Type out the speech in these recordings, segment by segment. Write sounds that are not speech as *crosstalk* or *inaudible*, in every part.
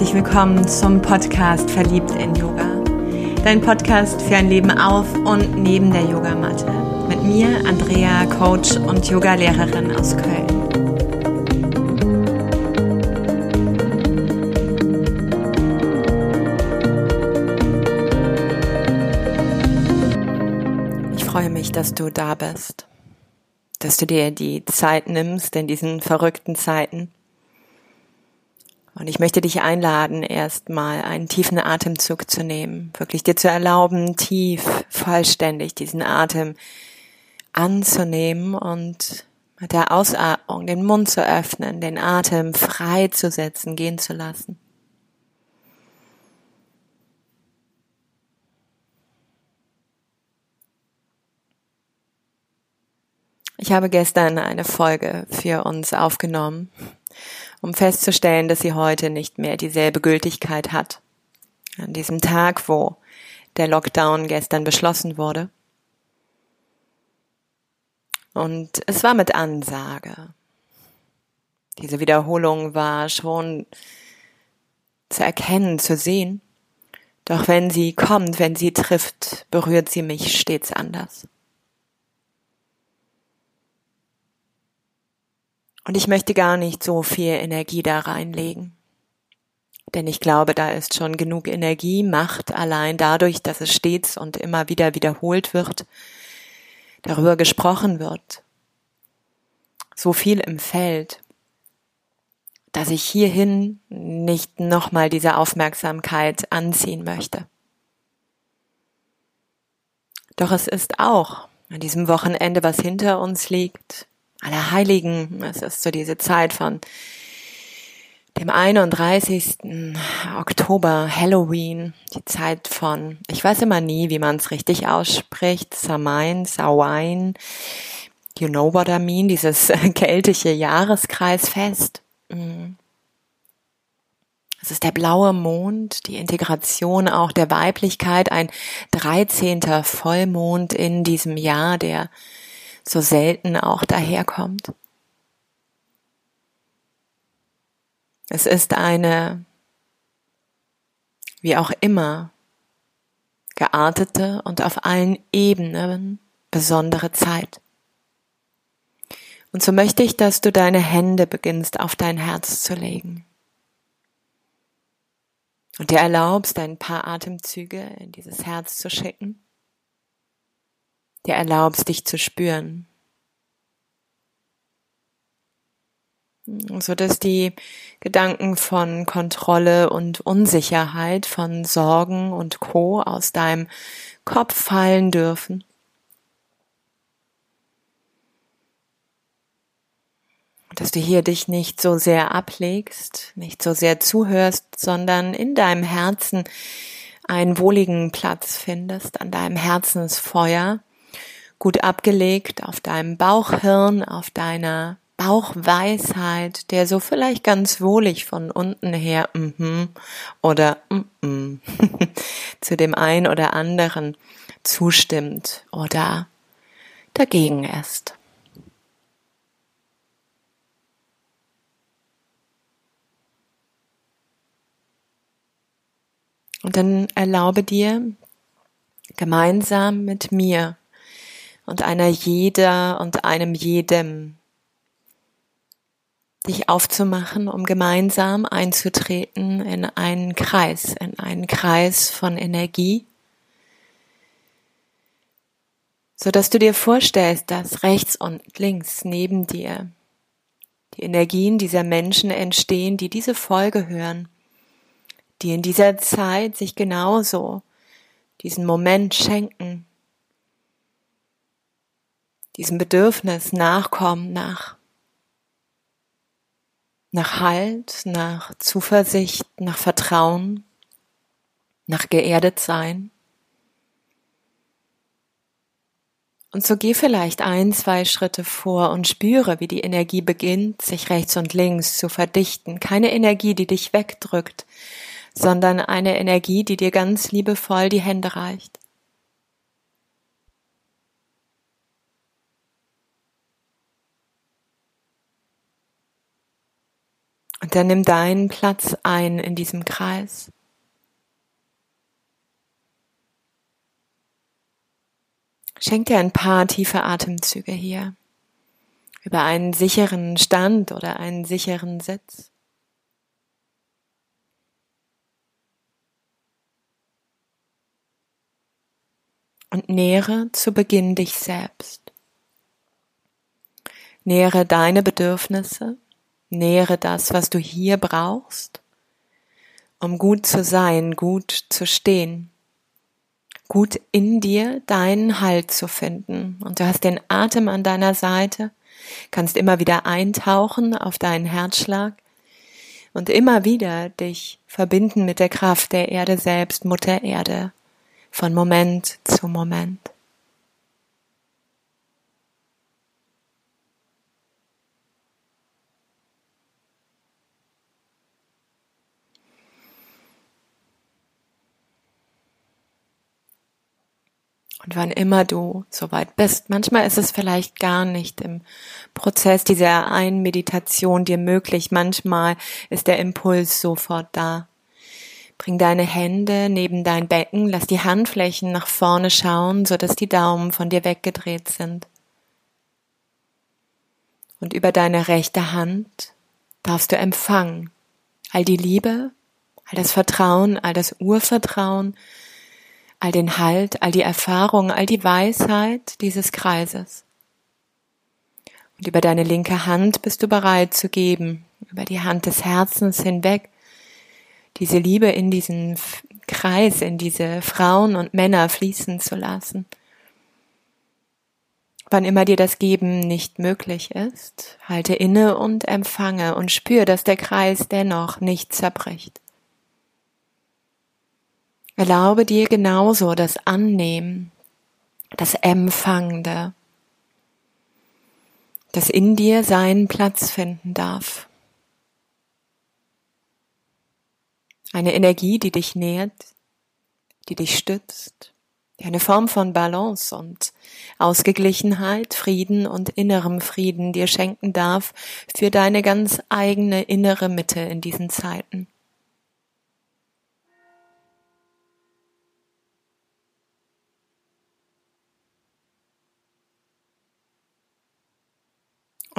herzlich willkommen zum Podcast Verliebt in Yoga. Dein Podcast für ein Leben auf und neben der Yogamatte. Mit mir, Andrea, Coach und Yogalehrerin aus Köln. Ich freue mich, dass du da bist, dass du dir die Zeit nimmst in diesen verrückten Zeiten und ich möchte dich einladen, erstmal einen tiefen Atemzug zu nehmen, wirklich dir zu erlauben, tief, vollständig diesen Atem anzunehmen und mit der Ausatmung den Mund zu öffnen, den Atem frei zu setzen, gehen zu lassen. Ich habe gestern eine Folge für uns aufgenommen um festzustellen, dass sie heute nicht mehr dieselbe Gültigkeit hat. An diesem Tag, wo der Lockdown gestern beschlossen wurde. Und es war mit Ansage. Diese Wiederholung war schon zu erkennen, zu sehen. Doch wenn sie kommt, wenn sie trifft, berührt sie mich stets anders. Und ich möchte gar nicht so viel Energie da reinlegen. Denn ich glaube, da ist schon genug Energie, Macht allein dadurch, dass es stets und immer wieder wiederholt wird, darüber gesprochen wird. So viel im Feld, dass ich hierhin nicht nochmal diese Aufmerksamkeit anziehen möchte. Doch es ist auch an diesem Wochenende, was hinter uns liegt, Allerheiligen. Es ist so diese Zeit von dem 31. Oktober, Halloween, die Zeit von, ich weiß immer nie, wie man es richtig ausspricht, Samain, Sawain, you know what I mean, dieses *laughs* keltische Jahreskreisfest. Mhm. Es ist der blaue Mond, die Integration auch der Weiblichkeit, ein 13. Vollmond in diesem Jahr, der so selten auch daherkommt. Es ist eine, wie auch immer, geartete und auf allen Ebenen besondere Zeit. Und so möchte ich, dass du deine Hände beginnst auf dein Herz zu legen. Und dir erlaubst, ein paar Atemzüge in dieses Herz zu schicken dir erlaubst, dich zu spüren. So dass die Gedanken von Kontrolle und Unsicherheit, von Sorgen und Co. aus deinem Kopf fallen dürfen. Dass du hier dich nicht so sehr ablegst, nicht so sehr zuhörst, sondern in deinem Herzen einen wohligen Platz findest, an deinem Herzensfeuer gut abgelegt auf deinem Bauchhirn, auf deiner Bauchweisheit, der so vielleicht ganz wohlig von unten her mhm, oder mhm, *laughs* zu dem einen oder anderen zustimmt oder dagegen ist. Und dann erlaube dir, gemeinsam mit mir und einer jeder und einem jedem dich aufzumachen, um gemeinsam einzutreten in einen Kreis, in einen Kreis von Energie, so dass du dir vorstellst, dass rechts und links neben dir die Energien dieser Menschen entstehen, die diese Folge hören, die in dieser Zeit sich genauso diesen Moment schenken, diesem Bedürfnis nachkommen nach, nach Halt, nach Zuversicht, nach Vertrauen, nach geerdet sein. Und so geh vielleicht ein, zwei Schritte vor und spüre, wie die Energie beginnt, sich rechts und links zu verdichten. Keine Energie, die dich wegdrückt, sondern eine Energie, die dir ganz liebevoll die Hände reicht. Und dann nimm deinen Platz ein in diesem Kreis. Schenk dir ein paar tiefe Atemzüge hier über einen sicheren Stand oder einen sicheren Sitz. Und nähere zu Beginn dich selbst. Nähere deine Bedürfnisse, nähere das, was du hier brauchst, um gut zu sein, gut zu stehen gut in dir deinen Halt zu finden. Und du hast den Atem an deiner Seite, kannst immer wieder eintauchen auf deinen Herzschlag und immer wieder dich verbinden mit der Kraft der Erde selbst, Mutter Erde, von Moment zu Moment. Und wann immer du soweit bist, manchmal ist es vielleicht gar nicht im Prozess dieser einen Meditation dir möglich, manchmal ist der Impuls sofort da. Bring deine Hände neben dein Becken, lass die Handflächen nach vorne schauen, so dass die Daumen von dir weggedreht sind. Und über deine rechte Hand darfst du empfangen all die Liebe, all das Vertrauen, all das Urvertrauen, all den Halt, all die Erfahrung, all die Weisheit dieses Kreises. Und über deine linke Hand bist du bereit zu geben, über die Hand des Herzens hinweg, diese Liebe in diesen Kreis, in diese Frauen und Männer fließen zu lassen. Wann immer dir das Geben nicht möglich ist, halte inne und empfange und spür, dass der Kreis dennoch nicht zerbricht. Erlaube dir genauso das Annehmen, das Empfangende, das in dir seinen Platz finden darf. Eine Energie, die dich nährt, die dich stützt, die eine Form von Balance und Ausgeglichenheit, Frieden und innerem Frieden dir schenken darf für deine ganz eigene innere Mitte in diesen Zeiten.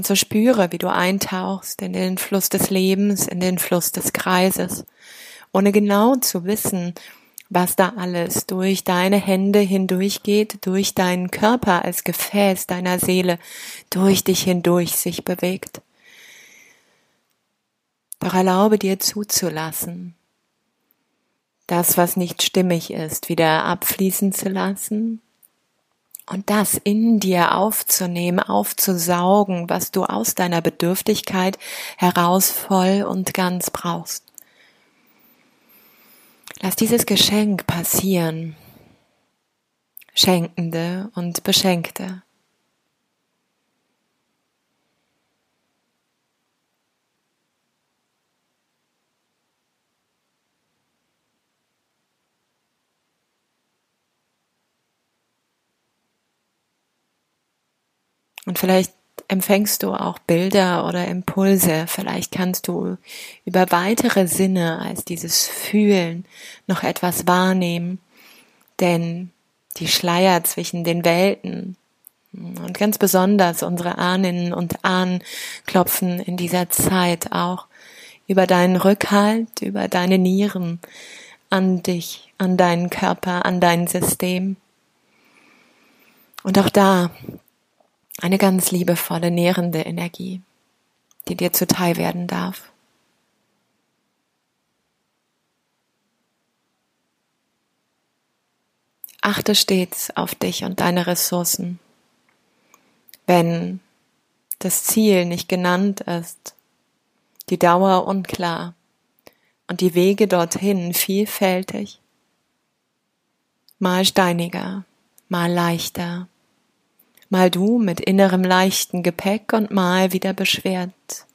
Und so spüre, wie du eintauchst in den Fluss des Lebens, in den Fluss des Kreises, ohne genau zu wissen, was da alles durch deine Hände hindurchgeht, durch deinen Körper als Gefäß deiner Seele, durch dich hindurch sich bewegt. Doch erlaube dir zuzulassen, das, was nicht stimmig ist, wieder abfließen zu lassen und das in dir aufzunehmen, aufzusaugen, was du aus deiner Bedürftigkeit heraus voll und ganz brauchst. Lass dieses Geschenk passieren, Schenkende und Beschenkte. Und vielleicht empfängst du auch Bilder oder Impulse. Vielleicht kannst du über weitere Sinne als dieses Fühlen noch etwas wahrnehmen. Denn die Schleier zwischen den Welten und ganz besonders unsere Ahnen und Ahnen klopfen in dieser Zeit auch über deinen Rückhalt, über deine Nieren, an dich, an deinen Körper, an dein System. Und auch da eine ganz liebevolle, nährende Energie, die dir zuteil werden darf. Achte stets auf dich und deine Ressourcen. Wenn das Ziel nicht genannt ist, die Dauer unklar und die Wege dorthin vielfältig, mal steiniger, mal leichter, mal du mit innerem leichten Gepäck und mal wieder beschwert,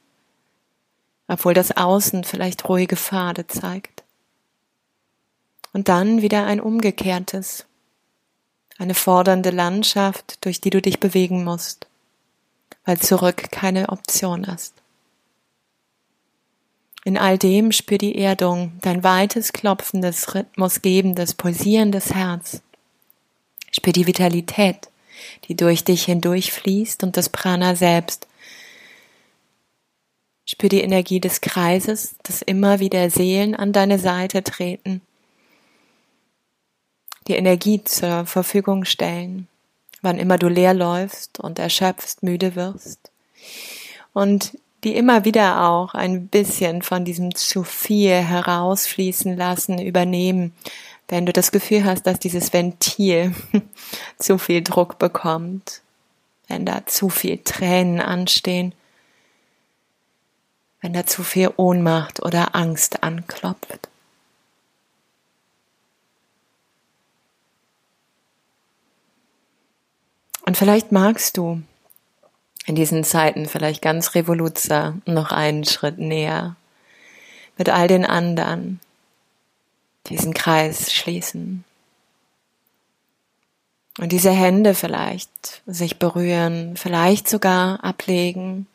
obwohl das Außen vielleicht ruhige Pfade zeigt. Und dann wieder ein umgekehrtes, eine fordernde Landschaft, durch die du dich bewegen musst, weil zurück keine Option ist. In all dem spür die Erdung, dein weites, klopfendes, rhythmusgebendes, pulsierendes Herz. Spür die Vitalität, die durch dich hindurchfließt und das Prana selbst. Spür die Energie des Kreises, dass immer wieder Seelen an deine Seite treten, die Energie zur Verfügung stellen, wann immer du leer läufst und erschöpfst, müde wirst. Und die immer wieder auch ein bisschen von diesem zu viel herausfließen lassen, übernehmen, wenn du das Gefühl hast, dass dieses Ventil zu viel Druck bekommt, wenn da zu viel Tränen anstehen, wenn da zu viel Ohnmacht oder Angst anklopft. Und vielleicht magst du in diesen Zeiten vielleicht ganz Revoluzer noch einen Schritt näher mit all den anderen diesen Kreis schließen. Und diese Hände vielleicht sich berühren, vielleicht sogar ablegen.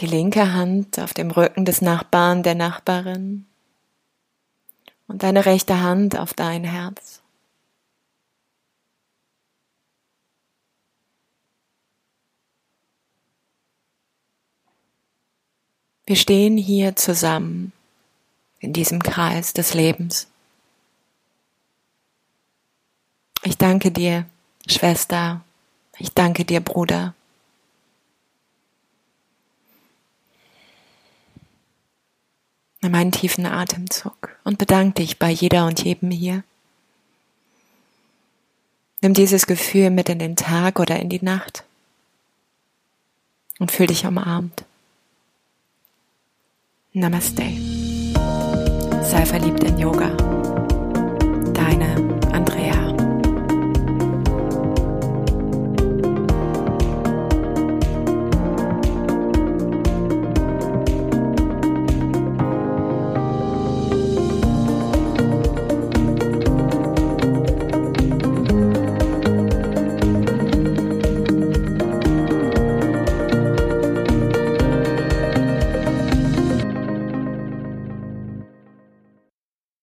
Die linke Hand auf dem Rücken des Nachbarn, der Nachbarin. Und deine rechte Hand auf dein Herz. Wir stehen hier zusammen in diesem Kreis des Lebens. Ich danke dir, Schwester. Ich danke dir, Bruder. Nimm einen tiefen Atemzug und bedank dich bei jeder und jedem hier. Nimm dieses Gefühl mit in den Tag oder in die Nacht und fühl dich umarmt. Namaste. Sei verliebt in Yoga. Deine